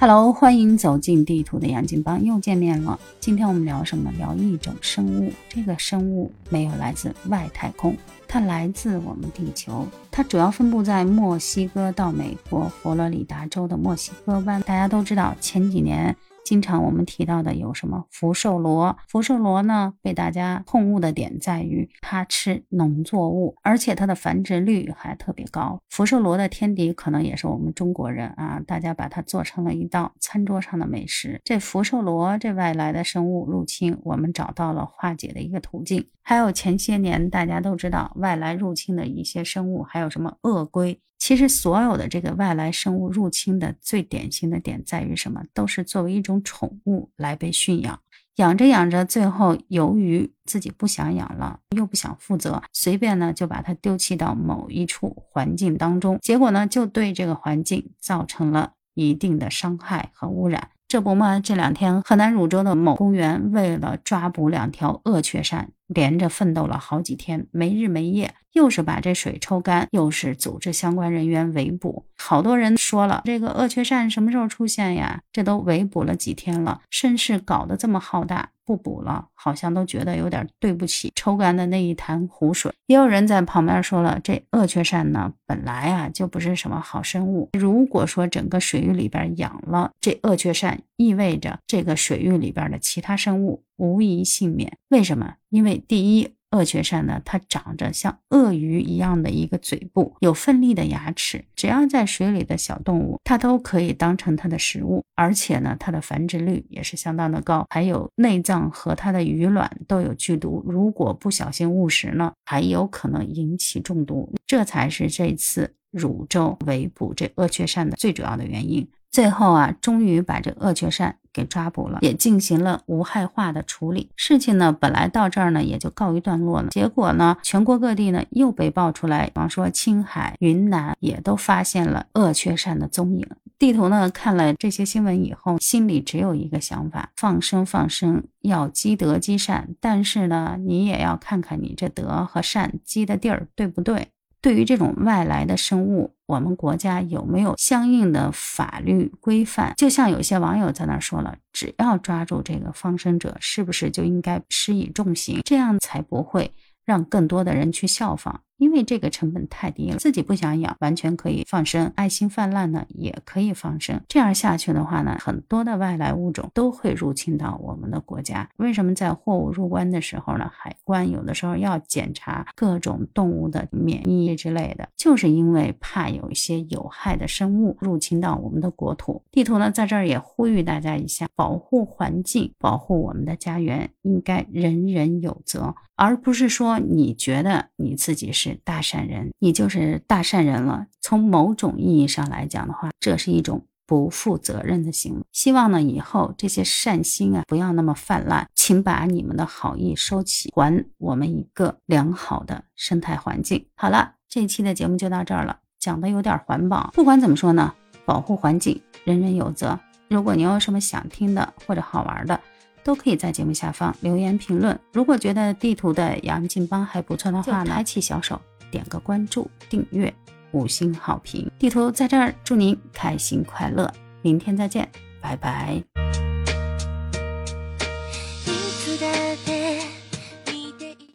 Hello，欢迎走进地图的杨金邦，又见面了。今天我们聊什么？聊一种生物。这个生物没有来自外太空，它来自我们地球。它主要分布在墨西哥到美国佛罗里达州的墨西哥湾。大家都知道，前几年。经常我们提到的有什么福寿螺？福寿螺呢，被大家痛恶的点在于它吃农作物，而且它的繁殖率还特别高。福寿螺的天敌可能也是我们中国人啊，大家把它做成了一道餐桌上的美食。这福寿螺这外来的生物入侵，我们找到了化解的一个途径。还有前些年大家都知道外来入侵的一些生物，还有什么鳄龟。其实所有的这个外来生物入侵的最典型的点在于什么？都是作为一种宠物来被驯养，养着养着，最后由于自己不想养了，又不想负责，随便呢就把它丢弃到某一处环境当中，结果呢就对这个环境造成了一定的伤害和污染。这不嘛，这两天河南汝州的某公园为了抓捕两条恶雀鳝，连着奋斗了好几天，没日没夜。又是把这水抽干，又是组织相关人员围捕。好多人说了，这个恶雀鳝什么时候出现呀？这都围捕了几天了，甚是搞得这么浩大，互补了，好像都觉得有点对不起抽干的那一潭湖水。也有人在旁边说了，这鳄雀鳝呢，本来啊就不是什么好生物。如果说整个水域里边养了这鳄雀鳝，意味着这个水域里边的其他生物无一幸免。为什么？因为第一。鳄雀鳝呢，它长着像鳄鱼一样的一个嘴部，有锋利的牙齿，只要在水里的小动物，它都可以当成它的食物。而且呢，它的繁殖率也是相当的高，还有内脏和它的鱼卵都有剧毒，如果不小心误食呢，还有可能引起中毒。这才是这次汝州围捕这鳄雀鳝的最主要的原因。最后啊，终于把这鳄雀鳝给抓捕了，也进行了无害化的处理。事情呢，本来到这儿呢也就告一段落了。结果呢，全国各地呢又被爆出来，比方说青海、云南也都发现了鳄雀鳝的踪影。地图呢看了这些新闻以后，心里只有一个想法：放生放生，要积德积善。但是呢，你也要看看你这德和善积的地儿对不对。对于这种外来的生物，我们国家有没有相应的法律规范？就像有些网友在那说了，只要抓住这个放生者，是不是就应该施以重刑？这样才不会让更多的人去效仿。因为这个成本太低了，自己不想养，完全可以放生。爱心泛滥呢，也可以放生。这样下去的话呢，很多的外来物种都会入侵到我们的国家。为什么在货物入关的时候呢，海关有的时候要检查各种动物的免疫之类的，就是因为怕有一些有害的生物入侵到我们的国土。地图呢，在这儿也呼吁大家一下，保护环境，保护我们的家园，应该人人有责，而不是说你觉得你自己是。大善人，你就是大善人了。从某种意义上来讲的话，这是一种不负责任的行为。希望呢，以后这些善心啊，不要那么泛滥，请把你们的好意收起，还我们一个良好的生态环境。好了，这一期的节目就到这儿了，讲的有点环保。不管怎么说呢，保护环境，人人有责。如果你有什么想听的或者好玩的，都可以在节目下方留言评论。如果觉得地图的杨劲邦还不错的话呢，拍起小手，点个关注、订阅、五星好评。地图在这儿，祝您开心快乐，明天再见，拜拜。